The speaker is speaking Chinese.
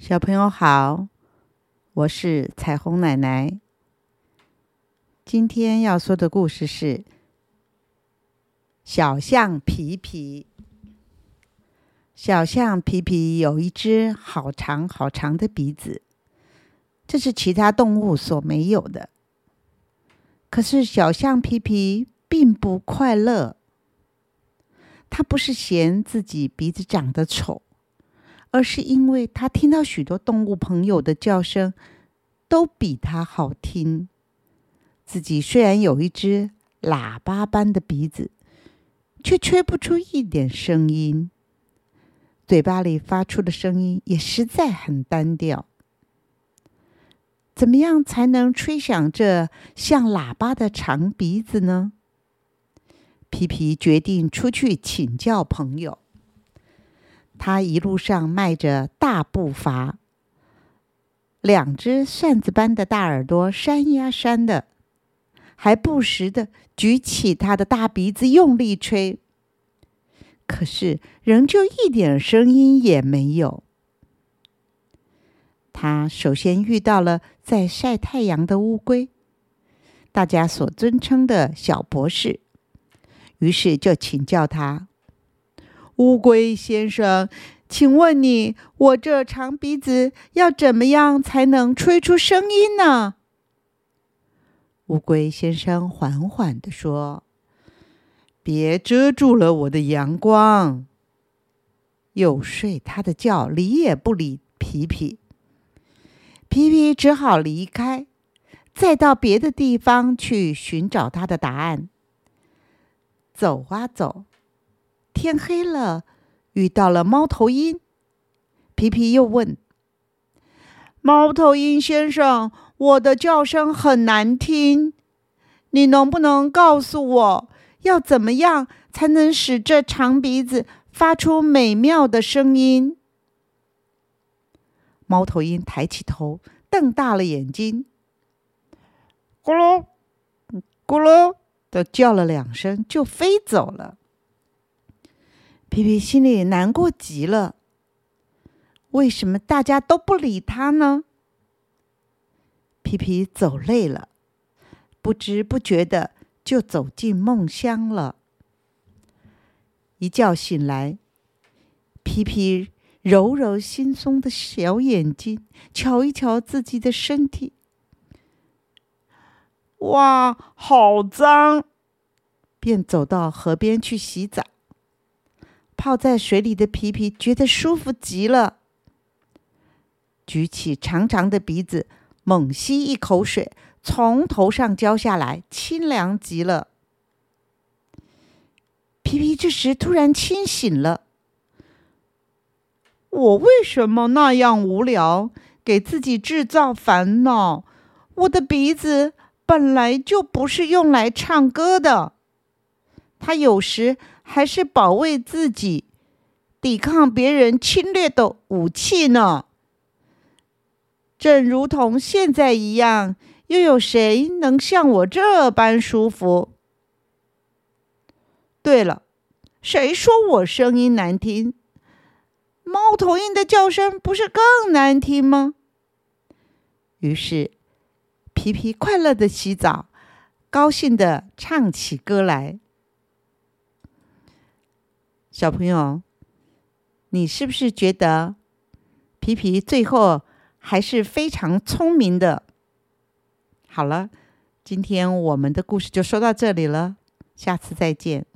小朋友好，我是彩虹奶奶。今天要说的故事是《小象皮皮》。小象皮皮有一只好长好长的鼻子，这是其他动物所没有的。可是小象皮皮并不快乐，他不是嫌自己鼻子长得丑。而是因为他听到许多动物朋友的叫声都比他好听。自己虽然有一只喇叭般的鼻子，却吹不出一点声音，嘴巴里发出的声音也实在很单调。怎么样才能吹响这像喇叭的长鼻子呢？皮皮决定出去请教朋友。他一路上迈着大步伐，两只扇子般的大耳朵扇呀扇的，还不时的举起他的大鼻子用力吹。可是仍旧一点声音也没有。他首先遇到了在晒太阳的乌龟，大家所尊称的小博士，于是就请教他。乌龟先生，请问你，我这长鼻子要怎么样才能吹出声音呢？乌龟先生缓缓地说：“别遮住了我的阳光。”又睡他的觉，理也不理皮皮。皮皮只好离开，再到别的地方去寻找他的答案。走啊走。天黑了，遇到了猫头鹰。皮皮又问：“猫头鹰先生，我的叫声很难听，你能不能告诉我，要怎么样才能使这长鼻子发出美妙的声音？”猫头鹰抬起头，瞪大了眼睛，咕噜咕噜的叫了两声，就飞走了。皮皮心里难过极了。为什么大家都不理他呢？皮皮走累了，不知不觉的就走进梦乡了。一觉醒来，皮皮揉揉惺忪的小眼睛，瞧一瞧自己的身体，哇，好脏！便走到河边去洗澡。泡在水里的皮皮觉得舒服极了，举起长长的鼻子，猛吸一口水，从头上浇下来，清凉极了。皮皮这时突然清醒了：我为什么那样无聊，给自己制造烦恼？我的鼻子本来就不是用来唱歌的，它有时。还是保卫自己、抵抗别人侵略的武器呢？正如同现在一样，又有谁能像我这般舒服？对了，谁说我声音难听？猫头鹰的叫声不是更难听吗？于是，皮皮快乐的洗澡，高兴的唱起歌来。小朋友，你是不是觉得皮皮最后还是非常聪明的？好了，今天我们的故事就说到这里了，下次再见。